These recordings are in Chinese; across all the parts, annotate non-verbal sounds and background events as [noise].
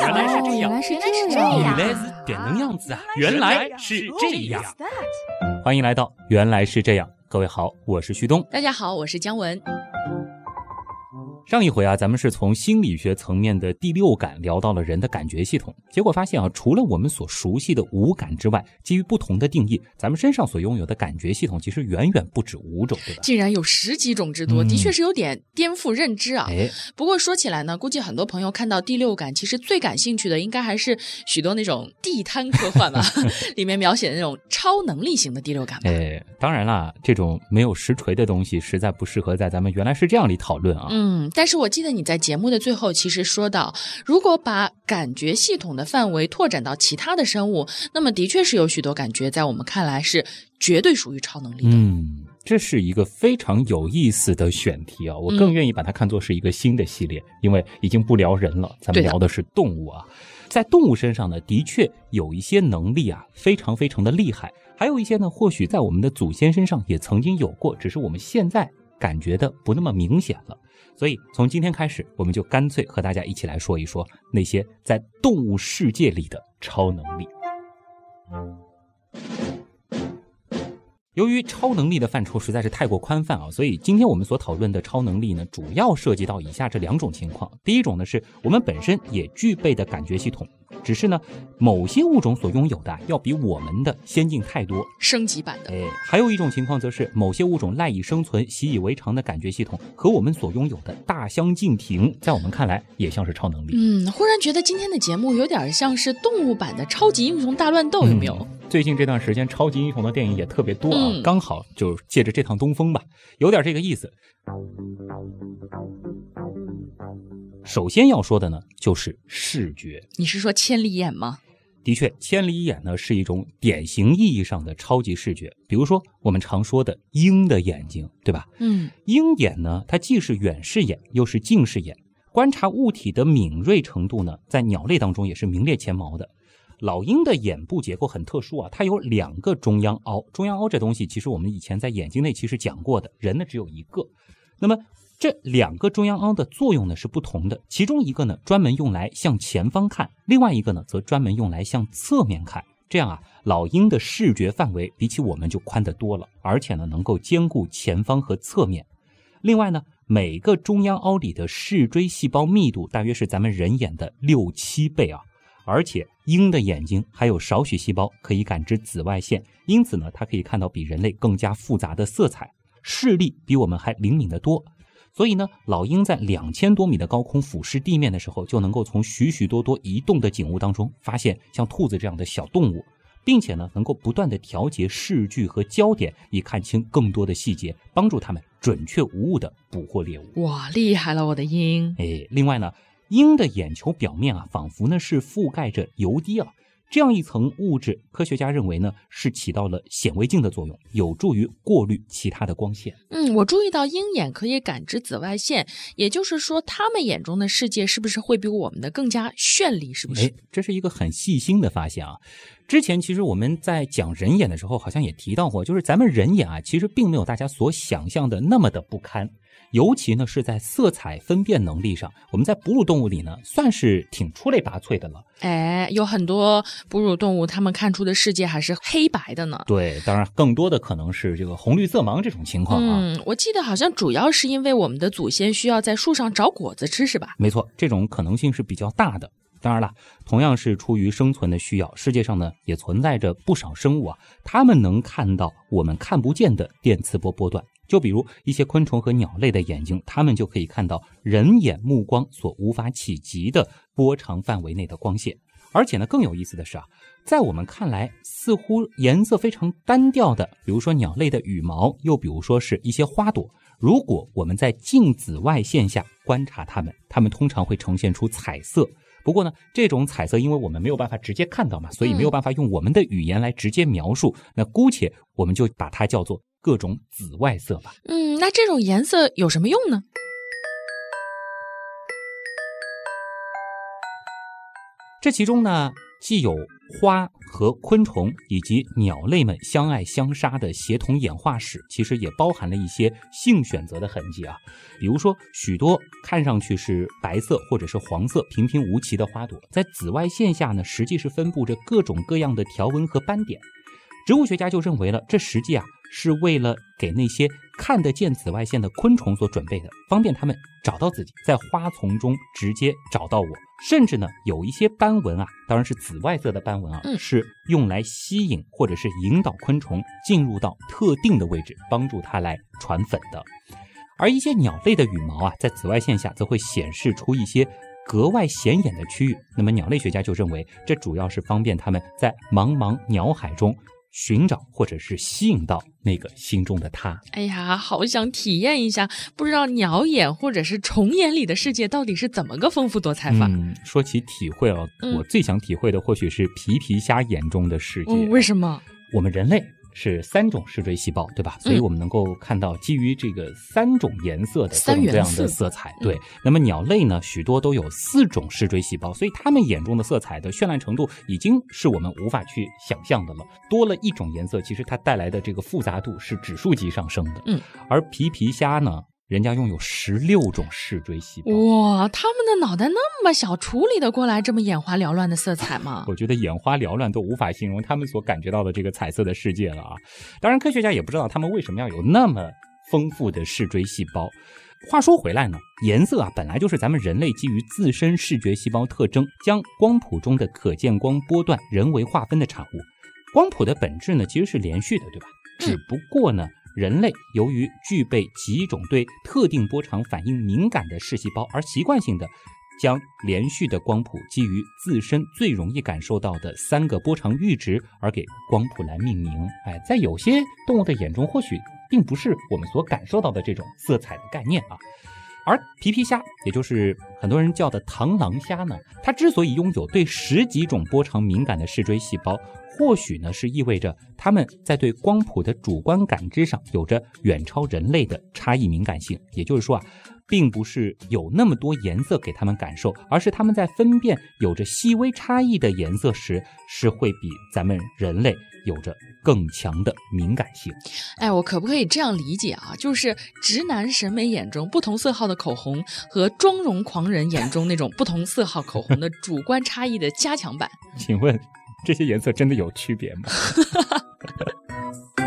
原来是这样，原来是这样原样，来是点能样子啊！原来是这样。欢迎来到《原来是这样》，各位好，我是旭东。大家好，我是姜文。上一回啊，咱们是从心理学层面的第六感聊到了人的感觉系统，结果发现啊，除了我们所熟悉的五感之外，基于不同的定义，咱们身上所拥有的感觉系统其实远远不止五种，对吧？竟然有十几种之多，嗯的确是有点颠覆认知啊。哎，不过说起来呢，估计很多朋友看到第六感，其实最感兴趣的应该还是许多那种地摊科幻吧，[laughs] 里面描写的那种超能力型的第六感吧。哎，当然啦，这种没有实锤的东西，实在不适合在咱们原来是这样里讨论啊。嗯，但是我记得你在节目的最后其实说到，如果把感觉系统的范围拓展到其他的生物，那么的确是有许多感觉在我们看来是绝对属于超能力的。嗯，这是一个非常有意思的选题啊！我更嗯愿意把它看作是一个新的系列，因为已经不聊人了，咱们聊的是动物啊。在动物身上呢，的确有一些能力啊，非常非常的厉害；还有一些呢，或许在我们的祖先身上也曾经有过，只是我们现在感觉的不那么明显了。所以从今天开始，我们就干脆和大家一起来说一说那些在动物世界里的超能力。由于超能力的范畴实在是太过宽泛啊，所以今天我们所讨论的超能力呢，主要涉及到以下这两种情况。第一种呢，是我们本身也具备的感觉系统，只是呢，某些物种所拥有的啊要比我们的先进太多。升级版的，哎，还有一种情况则是某些物种赖以生存、习以为常的感觉系统和我们所拥有的大相径庭，在我们看来也像是超能力。嗯，忽然觉得今天的节目有点像是动物版的超级英雄大乱斗，有没有？嗯最近这段时间，超级英雄的电影也特别多啊，嗯刚好就借着这趟东风吧，有点这个意思。首先要说的呢，就是视觉。你是说千里眼吗？的确，千里眼呢是一种典型意义上的超级视觉，比如说我们常说的鹰的眼睛，对吧？嗯，鹰眼呢，它既是远视眼，又是近视眼，观察物体的敏锐程度呢，在鸟类当中也是名列前茅的。老鹰的眼部结构很特殊啊，它有两个中央凹。中央凹这东西，其实我们以前在眼睛内其实讲过的，人呢只有一个。那么这两个中央凹的作用呢是不同的，其中一个呢专门用来向前方看，另外一个呢则专门用来向侧面看。这样啊，老鹰的视觉范围比起我们就宽得多了，而且呢能够兼顾前方和侧面。另外呢，每个中央凹里的视锥细胞密度大约是咱们人眼的六七倍啊。而且鹰的眼睛还有少许细胞可以感知紫外线，因此呢，它可以看到比人类更加复杂的色彩，视力比我们还灵敏得多。所以呢，老鹰在两千多米的高空俯视地面的时候，就能够从许许多多移动的景物当中发现像兔子这样的小动物，并且呢，能够不断的调节视距和焦点，以看清更多的细节，帮助它们准确无误的捕获猎物。哇，厉害了，我的鹰！哎，另外呢，鹰的眼球表面啊，仿佛呢是覆盖着油滴啊，这样一层物质，科学家认为呢是起到了显微镜的作用，有助于过滤其他的光线。嗯，我注意到鹰眼可以感知紫外线，也就是说，他们眼中的世界是不是会比我们的更加绚丽？是不是哎？，这是一个很细心的发现啊。之前其实我们在讲人眼的时候，好像也提到过，就是咱们人眼啊，其实并没有大家所想象的那么的不堪。尤其呢是在色彩分辨能力上，我们在哺乳动物里呢算是挺出类拔萃的了。哎，有很多哺乳动物，它们看出的世界还是黑白的呢。对，当然更多的可能是这个红绿色盲这种情况啊。嗯，我记得好像主要是因为我们的祖先需要在树上找果子吃，是吧？没错，这种可能性是比较大的。当然了，同样是出于生存的需要，世界上呢也存在着不少生物啊，它们能看到我们看不见的电磁波波段。就比如一些昆虫和鸟类的眼睛，它们就可以看到人眼目光所无法企及的波长范围内的光线。而且呢，更有意思的是啊，在我们看来似乎颜色非常单调的，比如说鸟类的羽毛，又比如说是一些花朵，如果我们在近紫外线下观察它们，它们通常会呈现出彩色。不过呢，这种彩色因为我们没有办法直接看到嘛，所以没有办法用我们的语言来直接描述。那姑且我们就把它叫做各种紫外色吧。嗯，那这种颜色有什么用呢？这其中呢，既有花和昆虫以及鸟类们相爱相杀的协同演化史，其实也包含了一些性选择的痕迹啊。比如说，许多看上去是白色或者是黄色平平无奇的花朵，在紫外线下呢，实际是分布着各种各样的条纹和斑点。植物学家就认为了，这实际啊是为了给那些看得见紫外线的昆虫所准备的，方便它们找到自己，在花丛中直接找到我。甚至呢，有一些斑纹啊，当然是紫外色的斑纹啊，是用来吸引或者是引导昆虫进入到特定的位置，帮助它来传粉的。而一些鸟类的羽毛啊，在紫外线下则会显示出一些格外显眼的区域。那么，鸟类学家就认为，这主要是方便它们在茫茫鸟海中。寻找或者是吸引到那个心中的他。哎呀，好想体验一下，不知道鸟眼或者是虫眼里的世界到底是怎么个丰富多彩法？嗯，说起体会哦，我最想体会的或许是皮皮虾眼中的世界。为什么？我们人类。是三种视锥细胞，对吧？所以我们能够看到基于这个三种颜色的各种各样的色彩。对，那么鸟类呢，许多都有四种视锥细胞，所以它们眼中的色彩的绚烂程度已经是我们无法去想象的了。多了一种颜色，其实它带来的这个复杂度是指数级上升的。嗯，而皮皮虾呢？人家拥有十六种视锥细胞，哇！他们的脑袋那么小，处理得过来这么眼花缭乱的色彩吗？[laughs] 我觉得眼花缭乱都无法形容他们所感觉到的这个彩色的世界了啊！当然，科学家也不知道他们为什么要有那么丰富的视锥细胞。话说回来呢，颜色啊本来就是咱们人类基于自身视觉细胞特征，将光谱中的可见光波段人为划分的产物。光谱的本质呢其实是连续的，对吧？只不过呢。人类由于具备几种对特定波长反应敏感的视细胞，而习惯性的将连续的光谱基于自身最容易感受到的三个波长阈值而给光谱来命名。哎，在有些动物的眼中，或许并不是我们所感受到的这种色彩的概念啊。而皮皮虾，也就是很多人叫的螳螂虾呢，它之所以拥有对十几种波长敏感的视锥细胞。或许呢，是意味着它们在对光谱的主观感知上有着远超人类的差异敏感性。也就是说啊，并不是有那么多颜色给他们感受，而是他们在分辨有着细微差异的颜色时，是会比咱们人类有着更强的敏感性。哎，我可不可以这样理解啊？就是直男审美眼中不同色号的口红和妆容狂人眼中那种不同色号口红的主观差异的加强版？[laughs] 请问？这些颜色真的有区别吗？[laughs]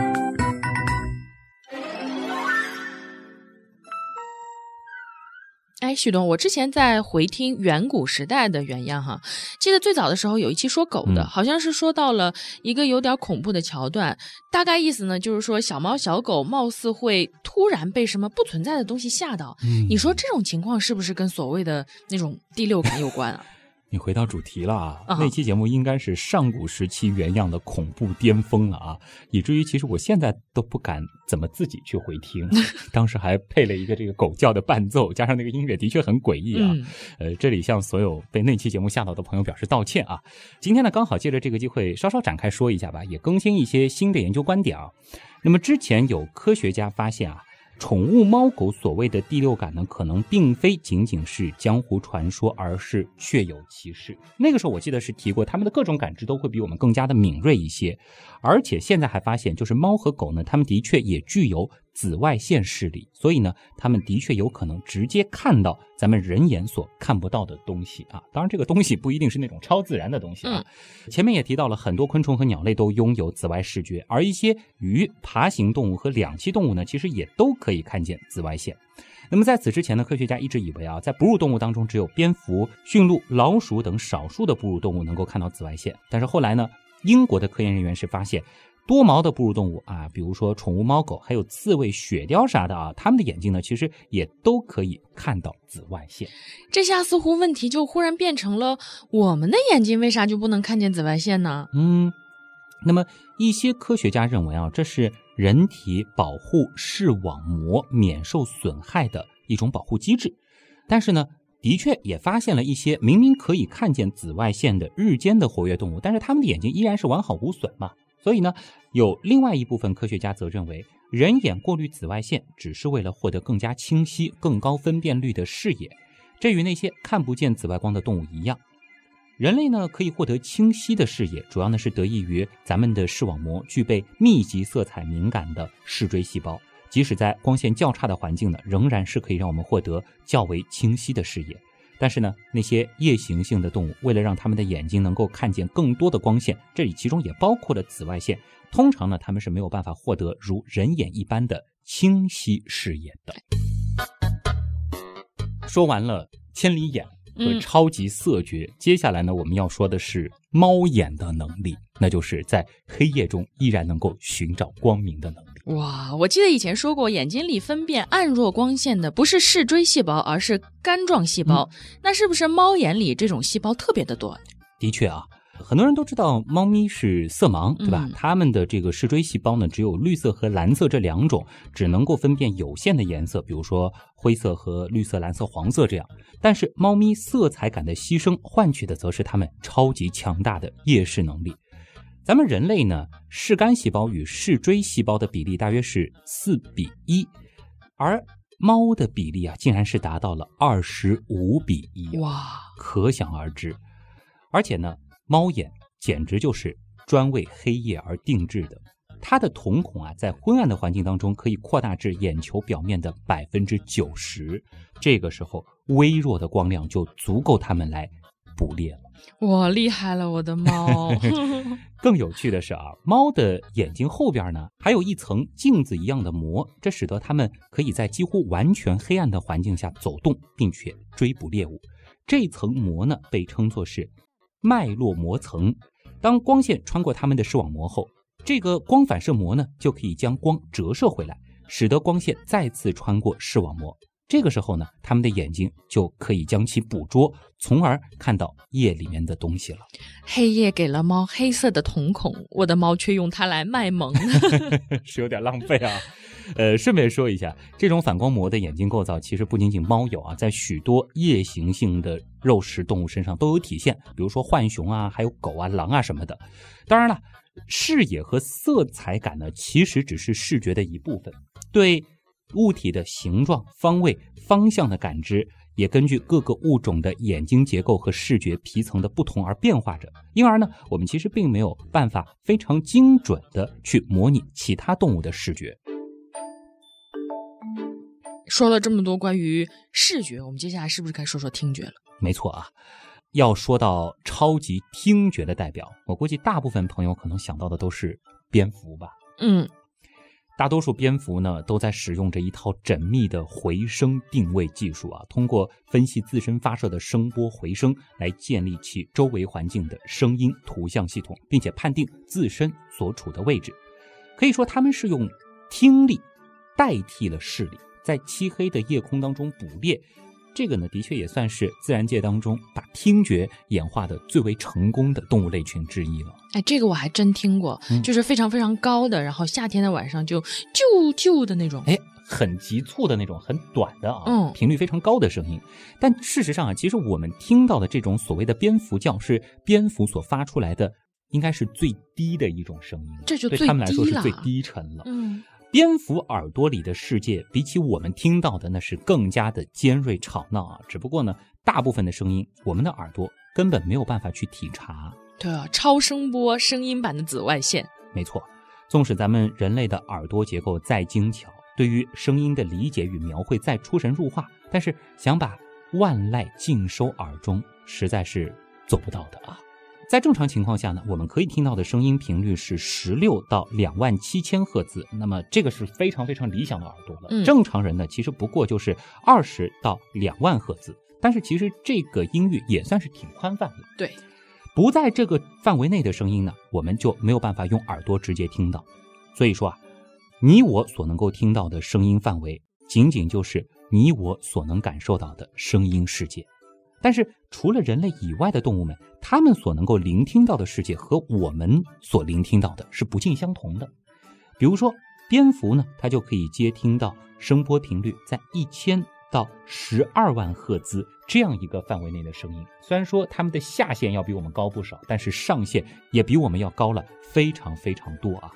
哎，旭东，我之前在回听远古时代的原样哈，记得最早的时候有一期说狗的，好像是说到了一个有点恐怖的桥段，大概意思呢就是说小猫小狗貌似会突然被什么不存在的东西吓到，你说这种情况是不是跟所谓的那种第六感有关啊？你回到主题了啊！那期节目应该是上古时期原样的恐怖巅峰了啊，以至于其实我现在都不敢怎么自己去回听。[laughs] 当时还配了一个这个狗叫的伴奏，加上那个音乐的确很诡异啊。呃，这里向所有被那期节目吓到的朋友表示道歉啊。今天呢，刚好借着这个机会稍稍展开说一下吧，也更新一些新的研究观点啊。那么之前有科学家发现啊。宠物猫狗所谓的第六感呢，可能并非仅仅是江湖传说，而是确有其事。那个时候我记得是提过，它们的各种感知都会比我们更加的敏锐一些，而且现在还发现，就是猫和狗呢，它们的确也具有。紫外线视力，所以呢，他们的确有可能直接看到咱们人眼所看不到的东西啊。当然，这个东西不一定是那种超自然的东西啊。前面也提到了，很多昆虫和鸟类都拥有紫外视觉，而一些鱼、爬行动物和两栖动物呢，其实也都可以看见紫外线。那么在此之前呢，科学家一直以为啊，在哺乳动物当中，只有蝙蝠、驯鹿、老鼠等少数的哺乳动物能够看到紫外线。但是后来呢，英国的科研人员是发现。多毛的哺乳动物啊，比如说宠物猫狗，还有刺猬、雪貂啥的啊，它们的眼睛呢，其实也都可以看到紫外线。这下似乎问题就忽然变成了我们的眼睛为啥就不能看见紫外线呢？嗯，那么一些科学家认为啊，这是人体保护视网膜免受损害的一种保护机制。但是呢，的确也发现了一些明明可以看见紫外线的日间的活跃动物，但是它们的眼睛依然是完好无损嘛。所以呢，有另外一部分科学家则认为，人眼过滤紫外线只是为了获得更加清晰、更高分辨率的视野，这与那些看不见紫外光的动物一样。人类呢可以获得清晰的视野，主要呢是得益于咱们的视网膜具备密集色彩敏感的视锥细胞，即使在光线较差的环境呢，仍然是可以让我们获得较为清晰的视野。但是呢，那些夜行性的动物，为了让它们的眼睛能够看见更多的光线，这里其中也包括了紫外线，通常呢，它们是没有办法获得如人眼一般的清晰视野的。说完了千里眼。和超级色觉，接下来呢，我们要说的是猫眼的能力，那就是在黑夜中依然能够寻找光明的能力。哇，我记得以前说过，眼睛里分辨暗弱光线的不是视锥细胞，而是杆状细胞。那是不是猫眼里这种细胞特别的多？的确啊。很多人都知道猫咪是色盲，对吧？它们的这个视锥细胞呢，只有绿色和蓝色这两种，只能够分辨有限的颜色，比如说灰色和绿色、蓝色、黄色这样。但是猫咪色彩感的牺牲，换取的则是它们超级强大的夜视能力。咱们人类呢，视杆细胞与视锥细胞的比例大约是四比一，而猫的比例啊，竟然是达到了二十五比一，哇，可想而知。而且呢。猫眼简直就是专为黑夜而定制的，它的瞳孔啊，在昏暗的环境当中可以扩大至眼球表面的百分之九十，这个时候微弱的光亮就足够它们来捕猎了。哇，厉害了，我的猫！更有趣的是啊，猫的眼睛后边呢，还有一层镜子一样的膜，这使得它们可以在几乎完全黑暗的环境下走动，并且追捕猎物。这层膜呢，被称作是。脉络膜层，当光线穿过它们的视网膜后，这个光反射膜呢就可以将光折射回来，使得光线再次穿过视网膜。这个时候呢，它们的眼睛就可以将其捕捉，从而看到夜里面的东西了。黑夜给了猫黑色的瞳孔，我的猫却用它来卖萌，[laughs] 是有点浪费啊。呃，顺便说一下，这种反光膜的眼睛构造，其实不仅仅猫有啊，在许多夜行性的肉食动物身上都有体现，比如说浣熊啊，还有狗啊、狼啊什么的。当然了，视野和色彩感呢，其实只是视觉的一部分，对物体的形状、方位、方向的感知，也根据各个物种的眼睛结构和视觉皮层的不同而变化着。因而呢，我们其实并没有办法非常精准的去模拟其他动物的视觉。说了这么多关于视觉，我们接下来是不是该说说听觉了？没错啊，要说到超级听觉的代表，我估计大部分朋友可能想到的都是蝙蝠吧。嗯，大多数蝙蝠呢都在使用着一套缜密的回声定位技术啊，通过分析自身发射的声波回声来建立起周围环境的声音图像系统，并且判定自身所处的位置。可以说，他们是用听力代替了视力。在漆黑的夜空当中捕猎，这个呢，的确也算是自然界当中把听觉演化的最为成功的动物类群之一了。哎，这个我还真听过，就是非常非常高的，然后夏天的晚上就啾啾的那种，哎，很急促的那种，很短的啊，嗯，频率非常高的声音。但事实上啊，其实我们听到的这种所谓的蝙蝠叫，是蝙蝠所发出来的，应该是最低的一种声音，这就对他们来说是最低沉了，嗯。蝙蝠耳朵里的世界，比起我们听到的，那是更加的尖锐吵闹啊！只不过呢，大部分的声音，我们的耳朵根本没有办法去体察。对啊，超声波声音版的紫外线。没错，纵使咱们人类的耳朵结构再精巧，对于声音的理解与描绘再出神入化，但是想把万籁尽收耳中，实在是做不到的啊！在正常情况下呢，我们可以听到的声音频率是十六到两万七千赫兹，那么这个是非常非常理想的耳朵了。正常人呢，其实不过就是二十到两万赫兹，但是其实这个音域也算是挺宽泛的。对，不在这个范围内的声音呢，我们就没有办法用耳朵直接听到。所以说啊，你我所能够听到的声音范围，仅仅就是你我所能感受到的声音世界。但是，除了人类以外的动物们，它们所能够聆听到的世界和我们所聆听到的是不尽相同的。比如说，蝙蝠呢，它就可以接听到声波频率在一千到十二万赫兹这样一个范围内的声音。虽然说它们的下限要比我们高不少，但是上限也比我们要高了非常非常多啊！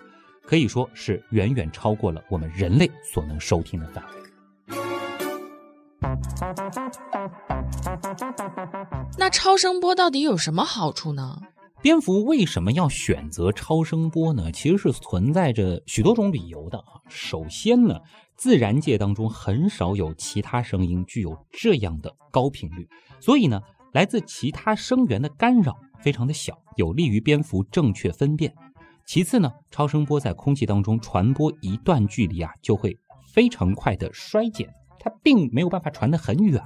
可以说是远远超过了我们人类所能收听的范围。那超声波到底有什么好处呢？蝙蝠为什么要选择超声波呢？其实是存在着许多种理由的啊。首先呢，自然界当中很少有其他声音具有这样的高频率，所以呢，来自其他声源的干扰非常的小，有利于蝙蝠正确分辨。其次呢，超声波在空气当中传播一段距离啊，就会非常快的衰减，它并没有办法传得很远。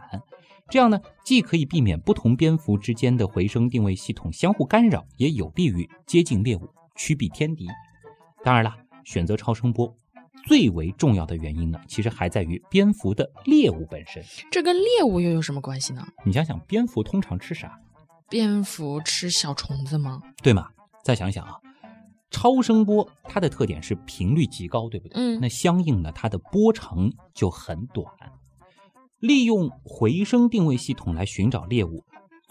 这样呢，既可以避免不同蝙蝠之间的回声定位系统相互干扰，也有利于接近猎物，驱避天敌。当然了，选择超声波最为重要的原因呢，其实还在于蝙蝠的猎物本身。这跟猎物又有什么关系呢？你想想，蝙蝠通常吃啥？蝙蝠吃小虫子吗？对吗？再想想啊，超声波它的特点是频率极高，对不对？嗯，那相应呢，它的波长就很短。利用回声定位系统来寻找猎物，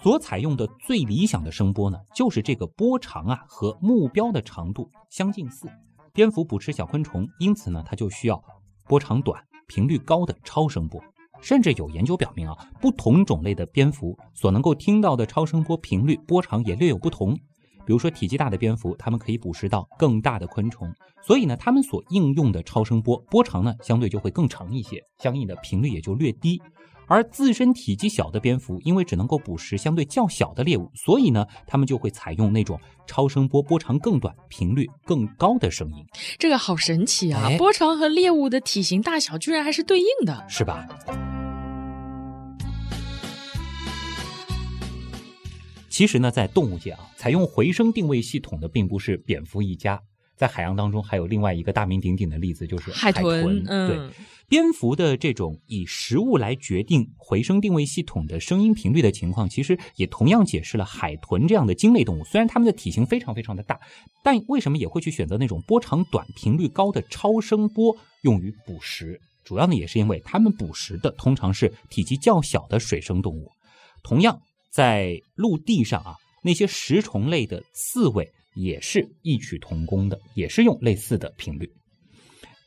所采用的最理想的声波呢，就是这个波长啊和目标的长度相近似。蝙蝠捕吃小昆虫，因此呢，它就需要波长短、频率高的超声波。甚至有研究表明啊，不同种类的蝙蝠所能够听到的超声波频率、波长也略有不同。比如说，体积大的蝙蝠，它们可以捕食到更大的昆虫，所以呢，它们所应用的超声波波长呢，相对就会更长一些，相应的频率也就略低。而自身体积小的蝙蝠，因为只能够捕食相对较小的猎物，所以呢，它们就会采用那种超声波波长更短、频率更高的声音。这个好神奇啊！波长和猎物的体型大小居然还是对应的，是吧？其实呢，在动物界啊，采用回声定位系统的并不是蝙蝠一家，在海洋当中还有另外一个大名鼎鼎的例子，就是海豚。对，蝙蝠的这种以食物来决定回声定位系统的声音频率的情况，其实也同样解释了海豚这样的鲸类动物。虽然它们的体型非常非常的大，但为什么也会去选择那种波长短、频率高的超声波用于捕食？主要呢，也是因为它们捕食的通常是体积较小的水生动物。同样。在陆地上啊，那些食虫类的刺猬也是异曲同工的，也是用类似的频率。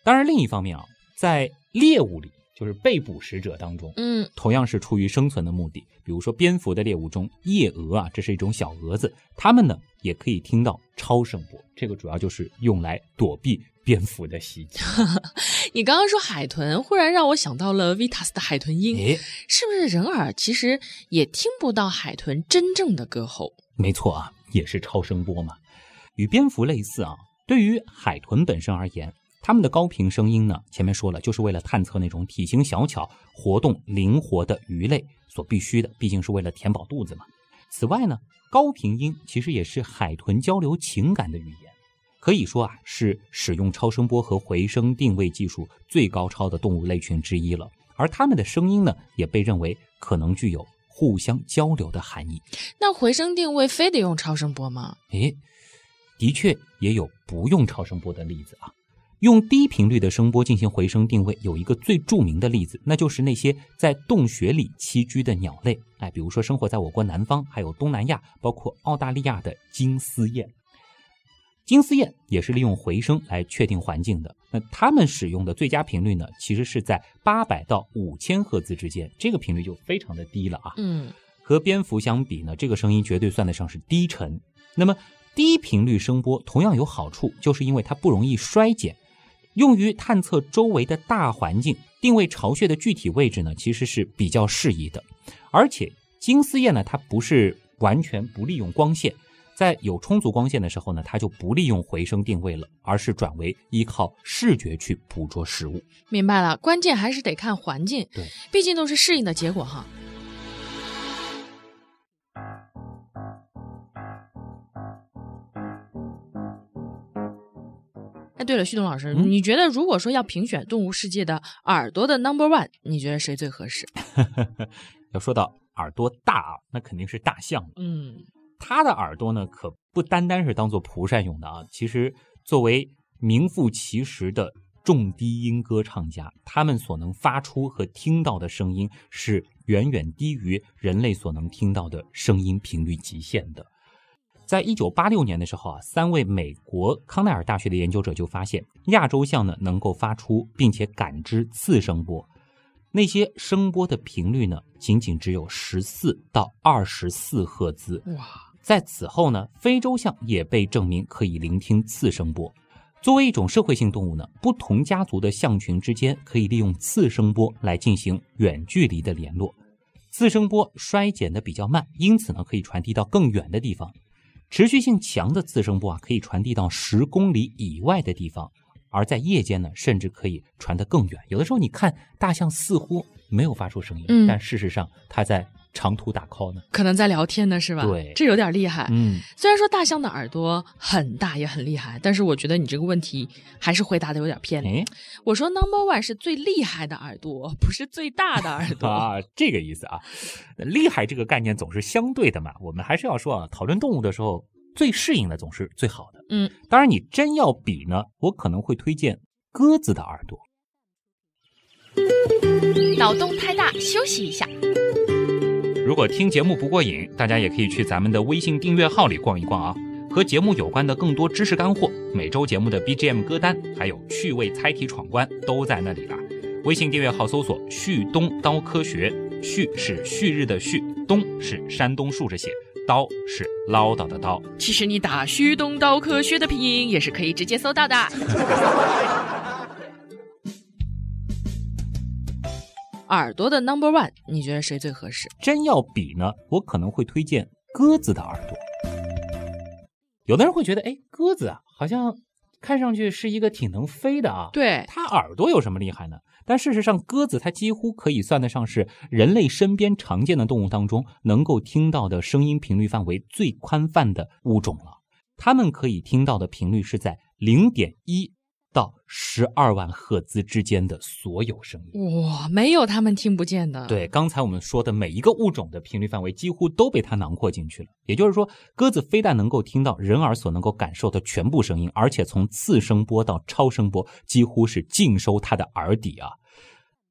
当然，另一方面啊，在猎物里，就是被捕食者当中，嗯，同样是出于生存的目的。比如说，蝙蝠的猎物中，夜蛾啊，这是一种小蛾子，它们呢也可以听到超声波，这个主要就是用来躲避。蝙蝠的袭击。[laughs] 你刚刚说海豚，忽然让我想到了 Vitas 的海豚音，是不是人耳其实也听不到海豚真正的歌喉？没错啊，也是超声波嘛。与蝙蝠类似啊，对于海豚本身而言，它们的高频声音呢，前面说了，就是为了探测那种体型小巧、活动灵活的鱼类所必须的，毕竟是为了填饱肚子嘛。此外呢，高频音其实也是海豚交流情感的语言。可以说啊，是使用超声波和回声定位技术最高超的动物类群之一了。而它们的声音呢，也被认为可能具有互相交流的含义。那回声定位非得用超声波吗？诶，的确也有不用超声波的例子啊。用低频率的声波进行回声定位，有一个最著名的例子，那就是那些在洞穴里栖居的鸟类。哎，比如说生活在我国南方，还有东南亚，包括澳大利亚的金丝燕。金丝燕也是利用回声来确定环境的。那它们使用的最佳频率呢，其实是在八百到五千赫兹之间，这个频率就非常的低了啊。嗯，和蝙蝠相比呢，这个声音绝对算得上是低沉。那么低频率声波同样有好处，就是因为它不容易衰减，用于探测周围的大环境、定位巢穴的具体位置呢，其实是比较适宜的。而且金丝燕呢，它不是完全不利用光线。在有充足光线的时候呢，它就不利用回声定位了，而是转为依靠视觉去捕捉食物。明白了，关键还是得看环境。对，毕竟都是适应的结果哈。哎，对了，旭东老师，你觉得如果说要评选动物世界的耳朵的 number one，你觉得谁最合适？[laughs] 要说到耳朵大啊，那肯定是大象。嗯。它的耳朵呢，可不单单是当做蒲扇用的啊。其实，作为名副其实的重低音歌唱家，他们所能发出和听到的声音是远远低于人类所能听到的声音频率极限的。在一九八六年的时候啊，三位美国康奈尔大学的研究者就发现，亚洲象呢能够发出并且感知次声波。那些声波的频率呢，仅仅只有十四到二十四赫兹。哇！在此后呢，非洲象也被证明可以聆听次声波。作为一种社会性动物呢，不同家族的象群之间可以利用次声波来进行远距离的联络。次声波衰减的比较慢，因此呢，可以传递到更远的地方。持续性强的次声波啊，可以传递到十公里以外的地方，而在夜间呢，甚至可以传得更远。有的时候你看大象似乎没有发出声音，嗯但事实上它在长途打 call 呢。可能在聊天呢，是吧？对这有点厉害。嗯，虽然说大象的耳朵很大也很厉害，但是我觉得你这个问题还是回答的有点偏离。哎我说 number one 是最厉害的耳朵，不是最大的耳朵。[laughs] 啊，这个意思啊，厉害这个概念总是相对的嘛。我们还是要说啊，讨论动物的时候，最适应的总是最好的。嗯，当然你真要比呢，我可能会推荐鸽子的耳朵。脑洞太大，休息一下。如果听节目不过瘾，大家也可以去咱们的微信订阅号里逛一逛啊。和节目有关的更多知识干货，每周节目的 BGM 歌单，还有趣味猜题闯关都在那里了。微信订阅号搜索“旭东刀科学”，旭是旭日的旭，东是山东竖着写，刀是唠叨的刀。其实你打“旭东刀科学”的拼音也是可以直接搜到的。[laughs] 耳朵的 number one，你觉得谁最合适？真要比呢，我可能会推荐鸽子的耳朵。有的人会觉得，哎，鸽子啊，好像看上去是一个挺能飞的啊。对，它耳朵有什么厉害呢？但事实上，鸽子它几乎可以算得上是人类身边常见的动物当中能够听到的声音频率范围最宽泛的物种了。它们可以听到的频率是在零点一到十二万赫兹之间的所有声音。哇，没有他们听不见的。，对，刚才我们说的每一个物种的频率范围几乎都被它囊括进去了。也就是说，鸽子非但能够听到人耳所能够感受的全部声音，而且从次声波到超声波几乎是尽收它的耳底啊。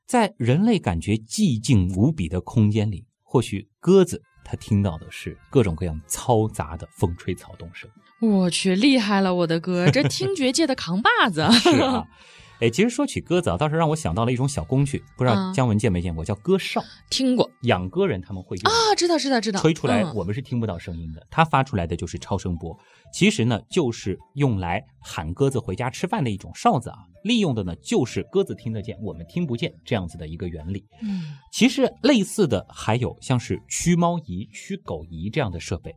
在人类感觉寂静无比的空间里，或许鸽子它听到的是各种各样嘈杂的风吹草动声。我去，厉害了，我的哥，这听觉界的扛把子。[laughs] 是啊，哎，其实说起鸽子啊，倒是让我想到了一种小工具，不知道嗯姜文见没见过，叫鸽哨。听过养鸽人他们会用啊，知道知道知道，吹出来，嗯我们是听不到声音的，它发出来的就是超声波。其实呢，就是用来喊鸽子回家吃饭的一种哨子啊，利用的呢就是鸽子听得见，我们听不见这样子的一个原理。嗯其实类似的还有像是驱猫仪、驱狗仪这样的设备。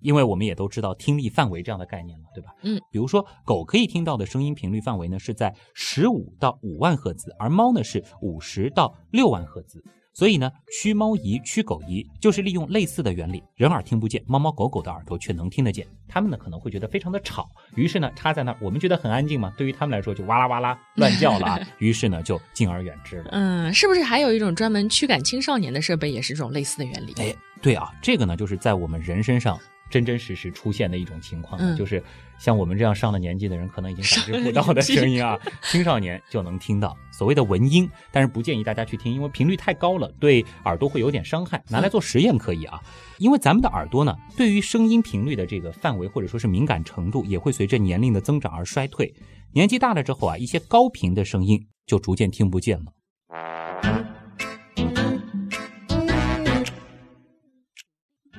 因为我们也都知道听力范围这样的概念了，对吧？嗯，比如说狗可以听到的声音频率范围呢是在十五到五万赫兹，而猫呢是五十到六万赫兹。所以呢，驱猫仪、驱狗仪就是利用类似的原理，人耳听不见，猫猫狗狗的耳朵却能听得见。它们呢可能会觉得非常的吵，于是呢插在那儿，我们觉得很安静嘛，对于他们来说就哇啦哇啦乱叫了啊，[laughs] 于是呢就敬而远之了。嗯，是不是还有一种专门驱赶青少年的设备，也是这种类似的原理？哎，对啊，这个呢，就是在我们人身上真真实实出现的一种情况，嗯就是像我们这样上了年纪的人，可能已经感知不到的声音啊，青少年就能听到所谓的蚊音，但是不建议大家去听，因为频率太高了，对耳朵会有点伤害。拿来做实验可以啊，因为咱们的耳朵呢，对于声音频率的这个范围或者说是敏感程度，也会随着年龄的增长而衰退。年纪大了之后啊，一些高频的声音就逐渐听不见了。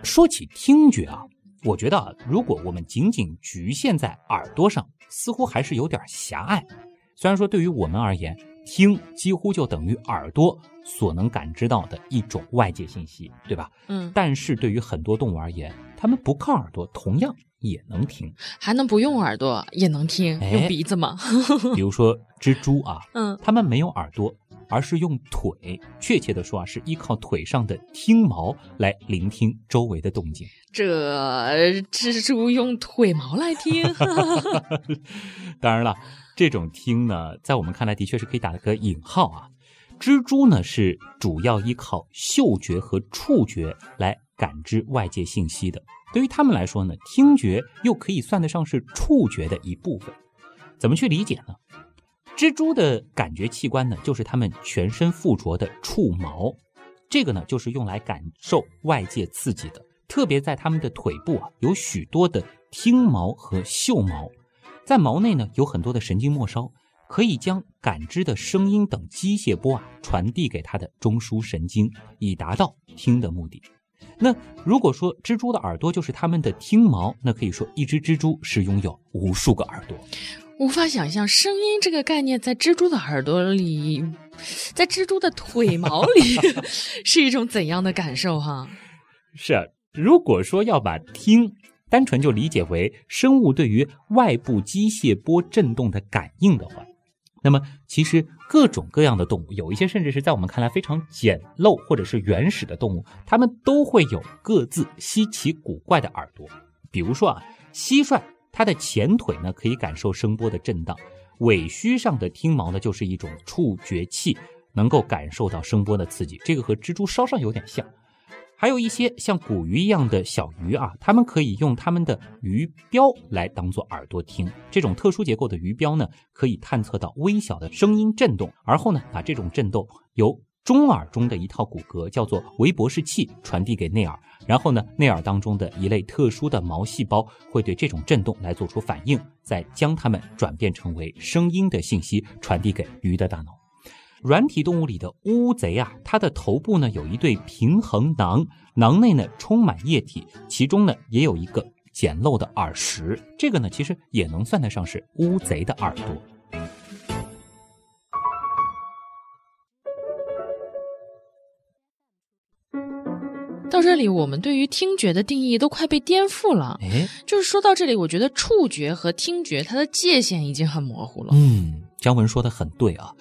说起听觉啊，我觉得啊，如果我们仅仅局限在耳朵上，似乎还是有点狭隘。虽然说对于我们而言，听几乎就等于耳朵所能感知到的一种外界信息，对吧？嗯，但是对于很多动物而言，它们不靠耳朵，同样也能听。还能不用耳朵也能听，哎用鼻子吗？[laughs] 比如说蜘蛛啊，嗯，它们没有耳朵，而是用腿，确切的说啊，是依靠腿上的听毛来聆听周围的动静。这蜘蛛用腿毛来听，[laughs] 当然了，这种听呢，在我们看来的确是可以打个引号啊。蜘蛛呢是主要依靠嗅觉和触觉来感知外界信息的。对于他们来说呢，听觉又可以算得上是触觉的一部分。怎么去理解呢？蜘蛛的感觉器官呢，就是它们全身附着的触毛，这个呢就是用来感受外界刺激的。特别在它们的腿部啊，有许多的听毛和嗅毛，在毛内呢有很多的神经末梢，可以将感知的声音等机械波啊传递给它的中枢神经，以达到听的目的。那如果说蜘蛛的耳朵就是它们的听毛，那可以说一只蜘蛛是拥有无数个耳朵。无法想象声音这个概念在蜘蛛的耳朵里，在蜘蛛的腿毛里 [laughs] 是一种怎样的感受哈？是啊，如果说要把听单纯就理解为生物对于外部机械波振动的感应的话，那么其实各种各样的动物，有一些甚至是在我们看来非常简陋或者是原始的动物，它们都会有各自稀奇古怪的耳朵。比如说啊，蟋蟀。它的前腿呢可以感受声波的震荡，尾须上的听毛呢就是一种触觉器，能够感受到声波的刺激。这个和蜘蛛稍稍有点像。还有一些像古鱼一样的小鱼啊，它们可以用它们的鱼标来当做耳朵听。这种特殊结构的鱼标呢，可以探测到微小的声音震动，而后呢把这种震动由中耳中的一套骨骼叫做韦伯氏器传递给内耳，然后呢，内耳当中的一类特殊的毛细胞会对这种振动来做出反应，再将它们转变成为声音的信息传递给鱼的大脑。软体动物里的乌贼啊，它的头部呢有一对平衡囊，囊内呢充满液体，其中呢也有一个简陋的耳石，这个呢其实也能算得上是乌贼的耳朵。到这里，我们对于听觉的定义都快被颠覆了。哎，就是说到这里，我觉得触觉和听觉它的界限已经很模糊了。嗯，姜文说的很对啊。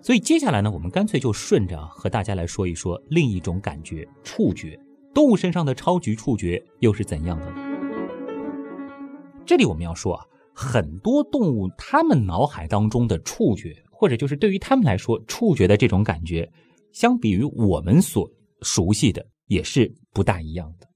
所以接下来呢，我们干脆就顺着和大家来说一说另一种感觉——触觉。动物身上的超级触觉又是怎样的呢？这里我们要说啊，很多动物它们脑海当中的触觉，或者就是对于它们来说，触觉的这种感觉，相比于我们所熟悉的。也是不大一样的。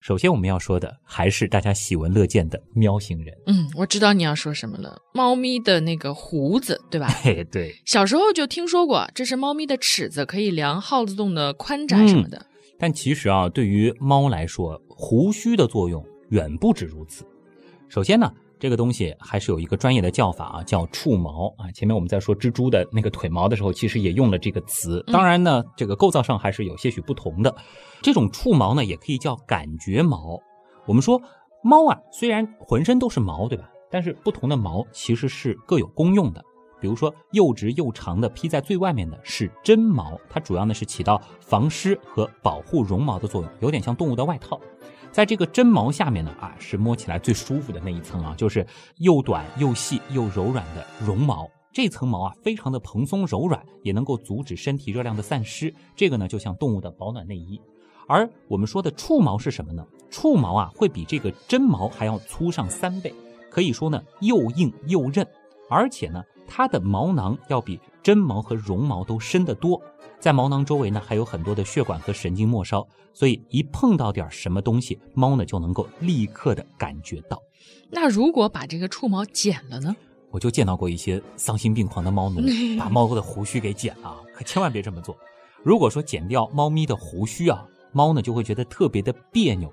首先，我们要说的还是大家喜闻乐见的喵星人。嗯，我知道你要说什么了。猫咪的那个胡子，对吧？[laughs] 嘿，对。小时候就听说过，这是猫咪的尺子，可以量耗子洞的宽窄什么的。但其实啊，对于猫来说，胡须的作用远不止如此。首先呢。这个东西还是有一个专业的叫法啊，叫触毛啊。前面我们在说蜘蛛的那个腿毛的时候，其实也用了这个词。当然呢，这个构造上还是有些许不同的。这种触毛呢，也可以叫感觉毛。我们说猫啊，虽然浑身都是毛，对吧？但是不同的毛其实是各有功用的。比如说又直又长的披在最外面的是真毛，它主要呢是起到防湿和保护绒毛的作用，有点像动物的外套。在这个真毛下面呢，啊，是摸起来最舒服的那一层啊，就是又短又细又柔软的绒毛。这层毛啊，非常的蓬松柔软，也能够阻止身体热量的散失。这个呢，就像动物的保暖内衣。而我们说的触毛是什么呢？触毛啊，会比这个真毛还要粗上三倍，可以说呢，又硬又韧，而且呢，它的毛囊要比真毛和绒毛都深得多。在毛囊周围呢，还有很多的血管和神经末梢，所以一碰到点什么东西，猫呢就能够立刻的感觉到。那如果把这个触毛剪了呢？我就见到过一些丧心病狂的猫奴 [laughs] 把猫的胡须给剪了，可千万别这么做。如果说剪掉猫咪的胡须啊，猫呢就会觉得特别的别扭。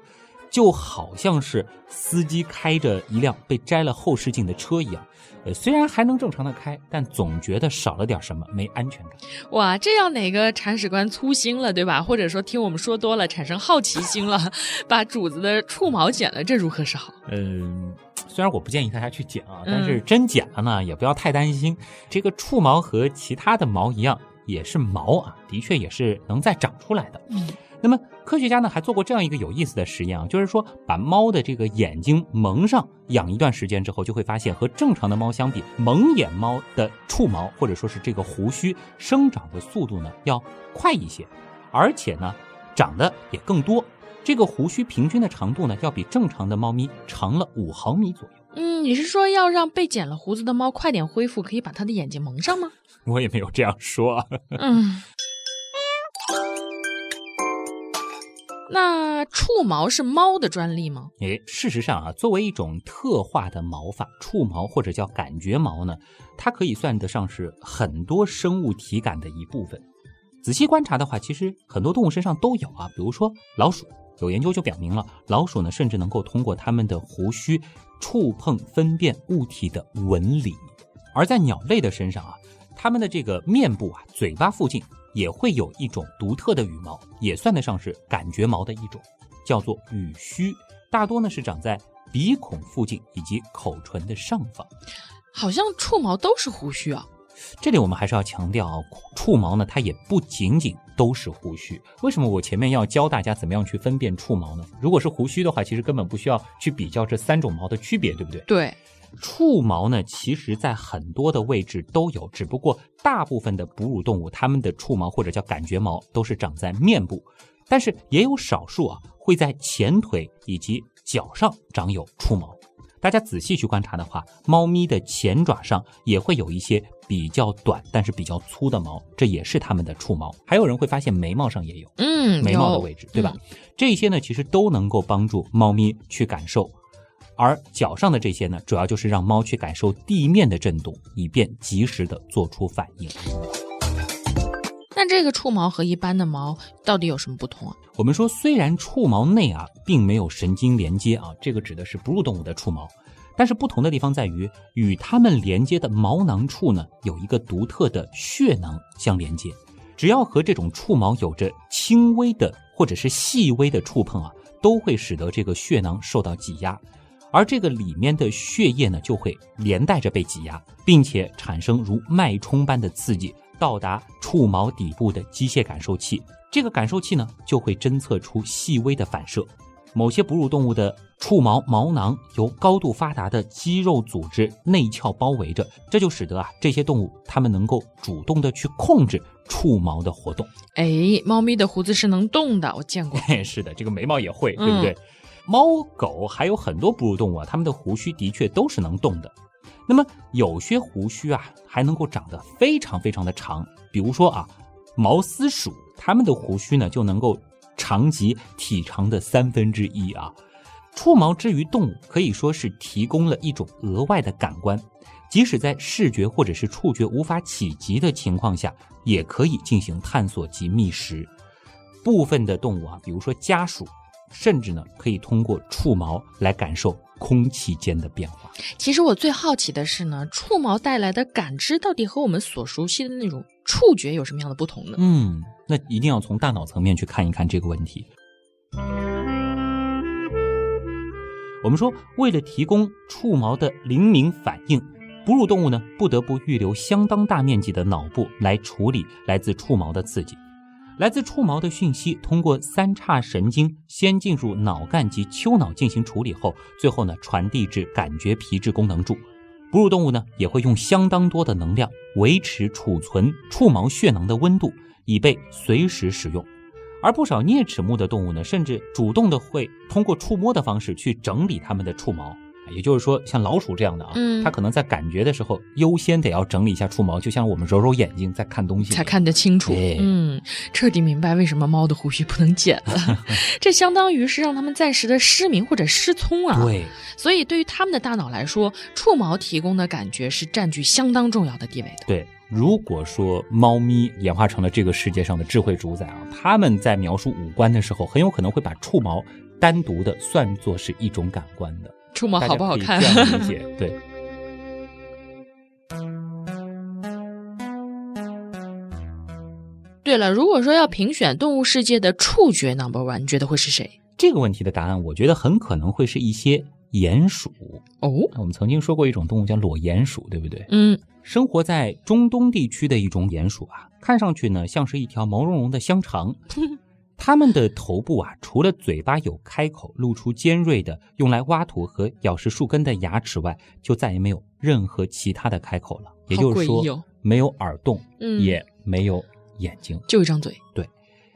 就好像是司机开着一辆被摘了后视镜的车一样，呃，虽然还能正常的开，但总觉得少了点什么，没安全感。哇，这要哪个铲屎官粗心了，对吧？或者说听我们说多了，产生好奇心了，[laughs] 把主子的触毛剪了，这如何是好？嗯，虽然我不建议大家去剪啊，但是真剪了呢，也不要太担心。这个触毛和其他的毛一样，也是毛啊，的确也是能再长出来的。嗯。那么科学家呢还做过这样一个有意思的实验啊，就是说把猫的这个眼睛蒙上，养一段时间之后，就会发现和正常的猫相比，蒙眼猫的触毛或者说是这个胡须生长的速度呢要快一些，而且呢长得也更多。这个胡须平均的长度呢要比正常的猫咪长了五毫米左右。嗯，你是说要让被剪了胡子的猫快点恢复，可以把它的眼睛蒙上吗？我也没有这样说。[laughs] 嗯。那触毛是猫的专利吗？诶，事实上啊，作为一种特化的毛发，触毛或者叫感觉毛呢，它可以算得上是很多生物体感的一部分。仔细观察的话，其实很多动物身上都有啊。比如说老鼠，有研究就表明了，老鼠呢甚至能够通过它们的胡须触碰分辨物体的纹理。而在鸟类的身上啊，它们的这个面部啊、嘴巴附近也会有一种独特的羽毛，也算得上是感觉毛的一种，叫做羽须。大多呢是长在鼻孔附近以及口唇的上方。好像触毛都是胡须啊。这里我们还是要强调啊，触毛呢，它也不仅仅都是胡须。为什么我前面要教大家怎么样去分辨触毛呢？如果是胡须的话，其实根本不需要去比较这三种毛的区别，对不对？对，触毛呢，其实在很多的位置都有，只不过大部分的哺乳动物它们的触毛或者叫感觉毛都是长在面部，但是也有少数啊会在前腿以及脚上长有触毛。大家仔细去观察的话，猫咪的前爪上也会有一些比较短但是比较粗的毛，这也是它们的触毛。还有人会发现眉毛上也有，嗯，眉毛的位置，对吧？这些呢，其实都能够帮助猫咪去感受。而脚上的这些呢，主要就是让猫去感受地面的震动，以便及时的做出反应。那这个触毛和一般的毛到底有什么不同啊？我们说，虽然触毛内啊并没有神经连接啊，这个指的是哺乳动物的触毛，但是不同的地方在于，与它们连接的毛囊处呢有一个独特的血囊相连接。只要和这种触毛有着轻微的或者是细微的触碰啊，都会使得这个血囊受到挤压，而这个里面的血液呢就会连带着被挤压，并且产生如脉冲般的刺激。到达触毛底部的机械感受器，这个感受器呢就会侦测出细微的反射。某些哺乳动物的触毛毛囊由高度发达的肌肉组织内鞘包围着，这就使得啊这些动物它们能够主动的去控制触毛的活动。哎，猫咪的胡子是能动的，我见过。嘿，[laughs] 是的，这个眉毛也会，对不对？猫狗还有很多哺乳动物啊，它们的胡须的确都是能动的。那么有些胡须啊，还能够长得非常非常的长，比如说啊，毛丝鼠，它们的胡须呢就能够长及体长的三分之一啊。触毛之于动物，可以说是提供了一种额外的感官，即使在视觉或者是触觉无法企及的情况下，也可以进行探索及觅食。部分的动物啊，比如说家鼠，甚至呢可以通过触毛来感受空气间的变化。其实我最好奇的是呢，触毛带来的感知到底和我们所熟悉的那种触觉有什么样的不同呢？嗯，那一定要从大脑层面去看一看这个问题。我们说，为了提供触毛的灵敏反应，哺乳动物呢不得不预留相当大面积的脑部来处理来自触毛的刺激。来自触毛的讯息通过三叉神经先进入脑干及丘脑进行处理后，最后呢传递至感觉皮质功能柱。哺乳动物呢也会用相当多的能量维持储存触毛血囊的温度，以备随时使用。而不少啮齿目的动物呢，甚至主动的会通过触摸的方式去整理它们的触毛。也就是说，像老鼠这样的啊，嗯它可能在感觉的时候优先得要整理一下触毛，就像我们揉揉眼睛在看东西，才看得清楚对。嗯，彻底明白为什么猫的胡须不能剪了。[laughs] 这相当于是让它们暂时的失明或者失聪啊。对。所以对于它们的大脑来说，触毛提供的感觉是占据相当重要的地位的。对，如果说猫咪演化成了这个世界上的智慧主宰啊，它们在描述五官的时候，很有可能会把触毛单独的算作是一种感官的。触摸好不好看？理解，[laughs] 对。对了，如果说要评选动物世界的触觉 number one，你觉得会是谁？这个问题的答案，我觉得很可能会是一些鼹鼠。哦，我们曾经说过一种动物叫裸鼹鼠，对不对？嗯，生活在中东地区的一种鼹鼠啊，看上去呢像是一条毛茸茸的香肠。[laughs] 它们的头部啊，除了嘴巴有开口，露出尖锐的用来挖土和咬食树根的牙齿外，就再也没有任何其他的开口了。也就是说，没有耳洞，嗯也没有眼睛。就一张嘴。对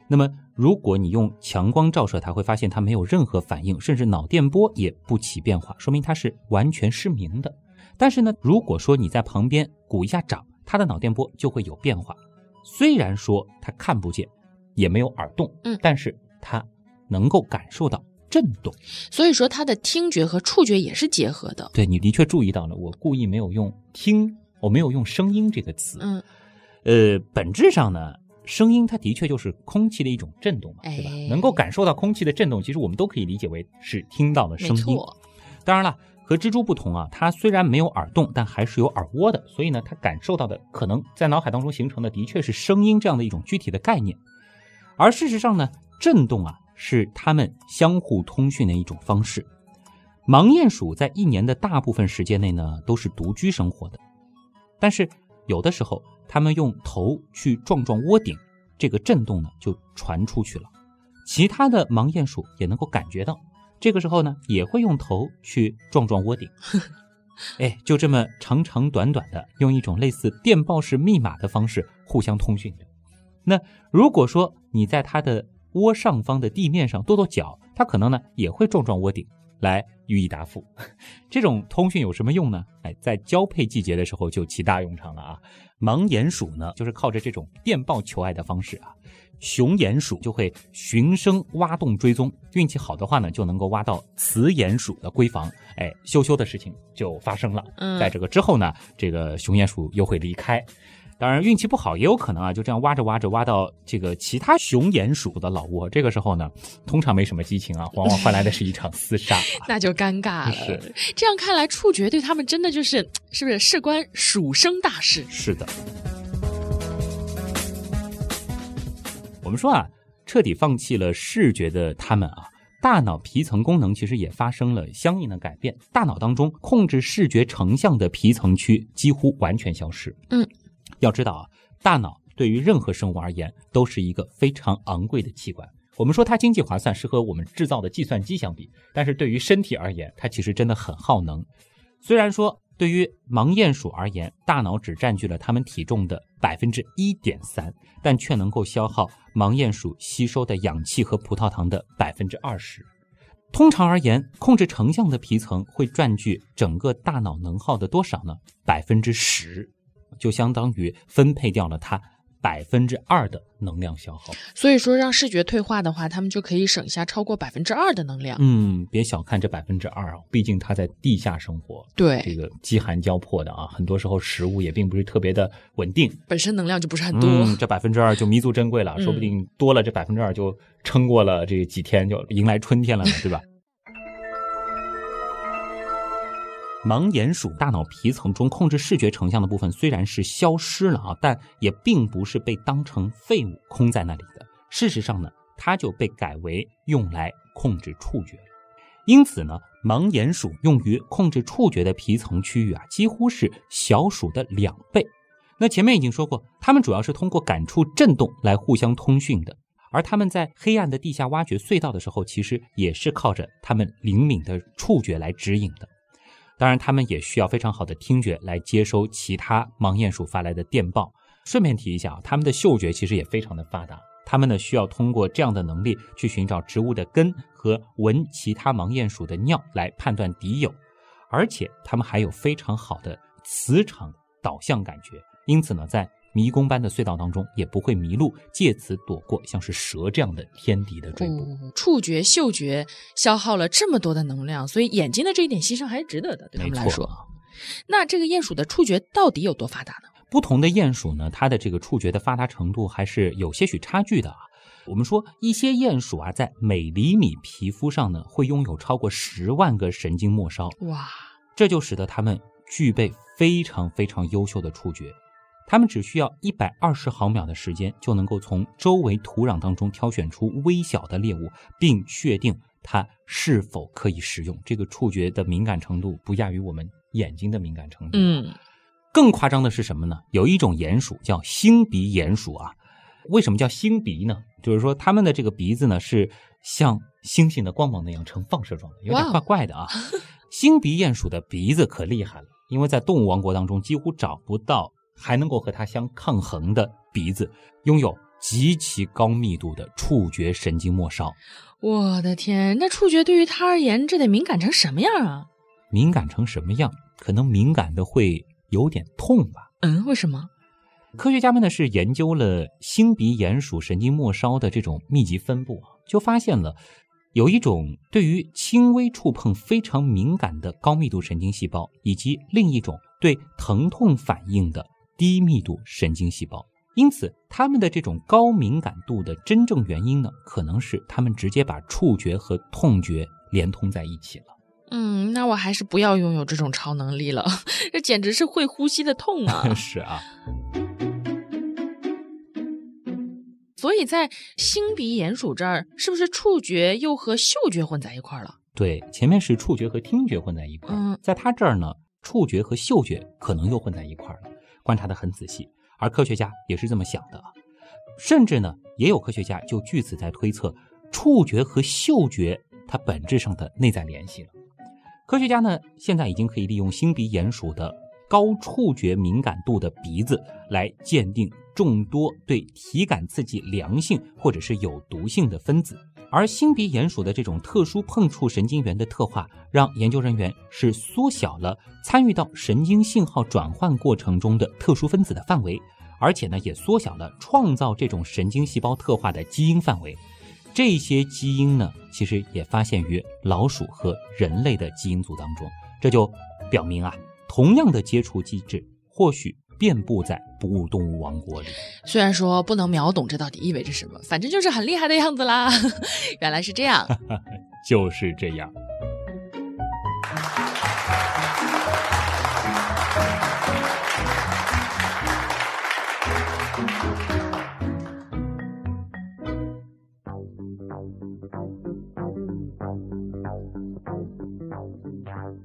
那么，如果你用强光照射它，会发现它没有任何反应，甚至脑电波也不起变化，说明它是完全失明的。但是呢，如果说你在旁边鼓一下掌，它的脑电波就会有变化。虽然说它看不见，也没有耳洞，嗯但是它能够感受到震动。所以说它的听觉和触觉也是结合的。对你的确注意到了，我故意没有用听，我没有用声音这个词。嗯，呃，本质上呢，声音它的确就是空气的一种震动嘛，对吧哎？能够感受到空气的震动，其实我们都可以理解为是听到了声音。当然了，和蜘蛛不同啊，它虽然没有耳洞，但还是有耳蜗的，所以呢，它感受到的可能在脑海当中形成的的确是声音这样的一种具体的概念。而事实上呢，震动啊是它们相互通讯的一种方式。盲鼹鼠在一年的大部分时间内呢都是独居生活的，但是有的时候它们用头去撞撞窝顶，这个震动呢就传出去了，其他的盲鼹鼠也能够感觉到。这个时候呢，也会用头去撞撞窝顶，[laughs] 哎，就这么长长短短的，用一种类似电报式密码的方式互相通讯着。那如果说你在它的窝上方的地面上跺跺脚，它可能呢也会撞撞窝顶来予以答复。[laughs] 这种通讯有什么用呢？哎，在交配季节的时候就起大用场了啊！盲鼹鼠呢，就是靠着这种电报求爱的方式啊。雄鼹鼠就会循声挖洞追踪，运气好的话呢，就能够挖到雌鼹鼠的闺房。哎，羞羞的事情就发生了。嗯，在这个之后呢，这个雄鼹鼠又会离开。当然，运气不好也有可能啊，就这样挖着挖着挖到这个其他雄鼹鼠的老窝。这个时候呢，通常没什么激情啊，往往换来的是一场厮杀，[laughs] 那就尴尬了。是这样看来，触觉对他们真的就是是不是事关鼠生大事？是的。我们说啊，彻底放弃了视觉的他们啊，大脑皮层功能其实也发生了相应的改变。大脑当中控制视觉成像的皮层区几乎完全消失。嗯，要知道啊，大脑对于任何生物而言都是一个非常昂贵的器官。我们说它经济划算，是和我们制造的计算机相比，但是对于身体而言，它其实真的很耗能。虽然说。对于盲鼹鼠而言，大脑只占据了它们体重的百分之一点三，但却能够消耗盲鼹鼠吸收的氧气和葡萄糖的百分之二十。通常而言，控制成像的皮层会占据整个大脑能耗的多少呢？百分之十，就相当于分配掉了它。百分之二的能量消耗，所以说让视觉退化的话，他们就可以省下超过百分之二的能量。嗯，别小看这百分之二啊，毕竟它在地下生活，对这个饥寒交迫的啊，很多时候食物也并不是特别的稳定，本身能量就不是很多。这百分之二就弥足珍贵了，说不定多了这百分之二就撑过了这几天，就迎来春天了呢，对吧？盲鼹鼠大脑皮层中控制视觉成像的部分虽然是消失了啊，但也并不是被当成废物空在那里的。事实上呢，它就被改为用来控制触觉了。因此呢，盲鼹鼠用于控制触觉的皮层区域啊，几乎是小鼠的两倍。那前面已经说过，它们主要是通过感触震动来互相通讯的，而它们在黑暗的地下挖掘隧道的时候，其实也是靠着它们灵敏的触觉来指引的。当然，它们也需要非常好的听觉来接收其他盲鼹鼠发来的电报。顺便提一下啊，它们的嗅觉其实也非常的发达。它们呢需要通过这样的能力去寻找植物的根和闻其他盲鼹鼠的尿来判断敌友，而且它们还有非常好的磁场导向感觉。因此呢，在迷宫般的隧道当中也不会迷路，借此躲过像是蛇这样的天敌的追捕。触觉、嗅觉消耗了这么多的能量，所以眼睛的这一点牺牲还是值得的，对他们来说。那这个鼹鼠的触觉到底有多发达呢？不同的鼹鼠呢，它的这个触觉的发达程度还是有些许差距的啊。我们说一些鼹鼠啊，在每厘米皮肤上呢，会拥有超过十万个神经末梢。哇，这就使得它们具备非常非常优秀的触觉。它们只需要一百二十毫秒的时间，就能够从周围土壤当中挑选出微小的猎物，并确定它是否可以食用。这个触觉的敏感程度不亚于我们眼睛的敏感程度。嗯，更夸张的是什么呢？有一种鼹鼠叫星鼻鼹鼠啊。为什么叫星鼻呢？就是说它们的这个鼻子呢是像星星的光芒那样呈放射状的，有点怪怪的啊。[laughs] 星鼻鼹鼠的鼻子可厉害了，因为在动物王国当中几乎找不到。还能够和它相抗衡的鼻子，拥有极其高密度的触觉神经末梢。我的天，那触觉对于它而言，这得敏感成什么样啊？敏感成什么样？可能敏感的会有点痛吧？嗯，为什么？科学家们呢是研究了星鼻鼹鼠神经末梢的这种密集分布啊，就发现了有一种对于轻微触碰非常敏感的高密度神经细胞，以及另一种对疼痛反应的。低密度神经细胞，因此他们的这种高敏感度的真正原因呢，可能是他们直接把触觉和痛觉连通在一起了。嗯，那我还是不要拥有这种超能力了，[laughs] 这简直是会呼吸的痛啊！[laughs] 是啊。所以在星鼻鼹鼠这儿，是不是触觉又和嗅觉混在一块儿了？对，前面是触觉和听觉混在一块儿，嗯在它这儿呢，触觉和嗅觉可能又混在一块儿了。观察得很仔细，而科学家也是这么想的。甚至呢，也有科学家就据此在推测触觉和嗅觉它本质上的内在联系了。科学家呢，现在已经可以利用新鼻鼹鼠的高触觉敏感度的鼻子来鉴定众多对体感刺激良性或者是有毒性的分子。而新鼻鼹鼠的这种特殊碰触神经元的特化，让研究人员是缩小了参与到神经信号转换过程中的特殊分子的范围，而且呢，也缩小了创造这种神经细胞特化的基因范围。这些基因呢，其实也发现于老鼠和人类的基因组当中，这就表明啊，同样的接触机制或许遍布在哺乳动物王国里。虽然说不能秒懂这到底意味着什么，反正就是很厉害的样子啦。[laughs] 原来是这样，[laughs] 就是这样。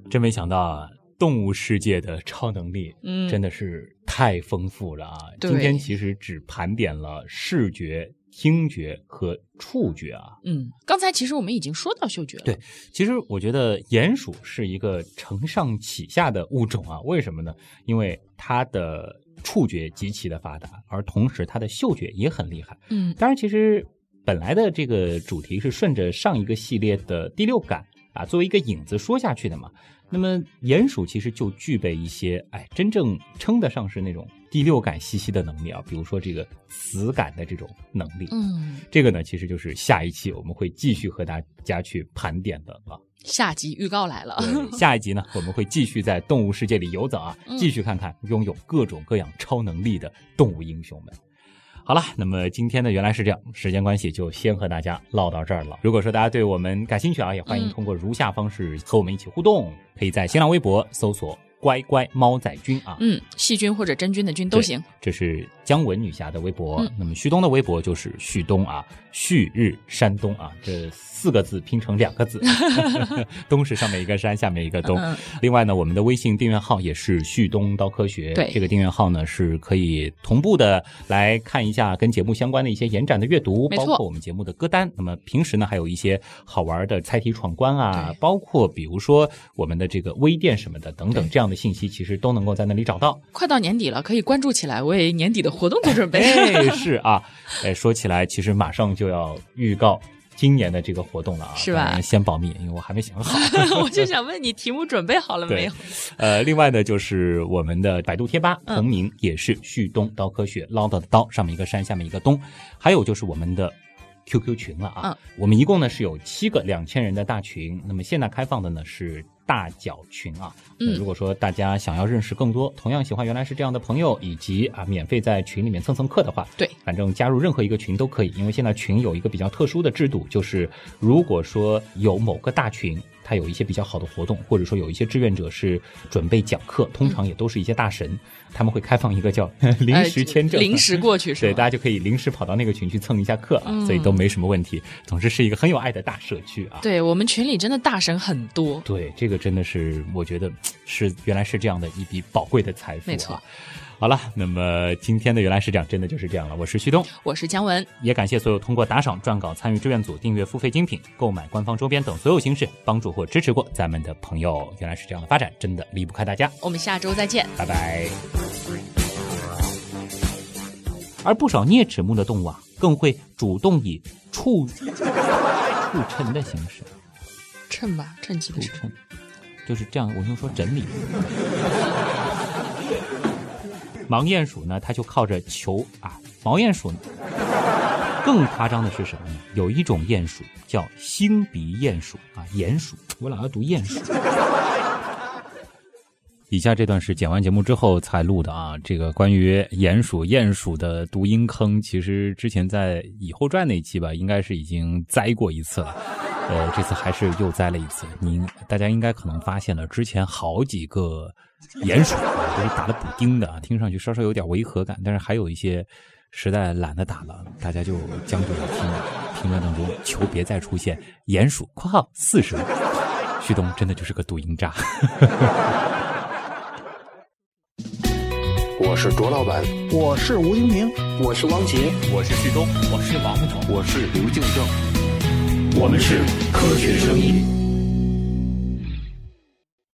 真没想到啊，动物世界的超能力，嗯真的是太丰富了啊！今天其实只盘点了视觉、听觉和触觉啊。嗯，刚才其实我们已经说到嗅觉了，对其实我觉得鼹鼠是一个承上启下的物种啊，为什么呢？因为它的触觉极其的发达，而同时它的嗅觉也很厉害。嗯当然，其实本来的这个主题是顺着上一个系列的第六感啊，作为一个引子说下去的嘛。那么鼹鼠其实就具备一些哎，真正称得上是那种第六感息息的能力啊，比如说这个磁感的这种能力。嗯，这个呢，其实就是下一期我们会继续和大家去盘点的啊。下集预告来了，[laughs] 下一集呢，我们会继续在动物世界里游走啊，嗯继续看看拥有各种各样超能力的动物英雄们。好了，那么今天呢，原来是这样，时间关系就先和大家唠到这儿了。如果说大家对我们感兴趣啊，也欢迎嗯通过如下方式和我们一起互动，可以在新浪微博搜索“乖乖猫仔君”啊，嗯，细菌或者真菌的菌都行。这是姜文女侠的微博，嗯。那么旭东的微博就是旭东啊，旭日山东啊，这四个字拼成两个字，[laughs] [laughs] 东是上面一个山，下面一个东。嗯另外呢，我们的微信订阅号也是旭东刀科学，对。这个订阅号呢是可以同步的来看一下跟节目相关的一些延展的阅读，包括我们节目的歌单。那么平时呢，还有一些好玩的猜题闯关啊，包括比如说我们的这个微店什么的等等这样的信息，其实都能够在那里找到。快到年底了，可以关注起来，为年底的活动做准备。哎，是啊，哎，说起来，其实马上就要预告今年的这个活动了啊，是吧先保密，因为我还没想好。[laughs] 我就想问你，题目准备好了没有？，[laughs] 呃，另外呢，就是我们的百度贴吧嗯同名也是旭东刀科学，唠叨的刀，上面一个山，下面一个东，还有就是我们的。QQ 群了啊，嗯我们一共呢是有七个两千人的大群，那么现在开放的呢是大角群啊。嗯如果说大家想要认识更多同样喜欢原来是这样的朋友，以及啊免费在群里面蹭蹭课的话，对，反正加入任何一个群都可以，因为现在群有一个比较特殊的制度，就是如果说有某个大群，它有一些比较好的活动，或者说有一些志愿者是准备讲课，通常也都是一些大神，他们会开放一个叫 [laughs] 临时签证，呃临时过去是对，大家就可以临时跑到那个群去蹭一下课啊，嗯所以都没什么问题。总之是一个很有爱的大社区啊。对我们群里真的大神很多。对，这个真的是我觉得是原来是这样的一笔宝贵的财富、啊。没错。好了，那么今天的原来是这样，真的就是这样了。我是旭东，我是姜文，也感谢所有通过打赏、撰稿、参与志愿组、订阅付费精品、购买官方周边等所有形式帮助或支持过咱们的朋友。原来是这样的发展，真的离不开大家。我们下周再见。拜拜。而不少啮齿目的动物啊，更会主动以触触衬的形式，趁吧，趁机就是这样。我用说整理。盲鼹鼠呢，它就靠着求啊，毛鼹鼠呢更夸张的是什么呢？有一种鼹鼠叫星鼻鼹鼠啊，鼹鼠，我老要读鼹鼠。以下这段是剪完节目之后才录的啊，这个关于鼹鼠、鼹鼠的读音坑，其实之前在《以后传》那一期吧，应该是已经栽过一次了。呃，这次还是又栽了一次。您大家应该可能发现了，之前好几个鼹鼠啊都是打了补丁的啊，听上去稍稍有点违和感。但是还有一些实在懒得打了，大家就将就着听。评论当中求别再出现鼹鼠（括号四十）。旭东真的就是个赌音渣。我是卓老板，我是吴英平，我是汪杰，我是旭东，我是王木头，我是刘敬正。我们是科学声音。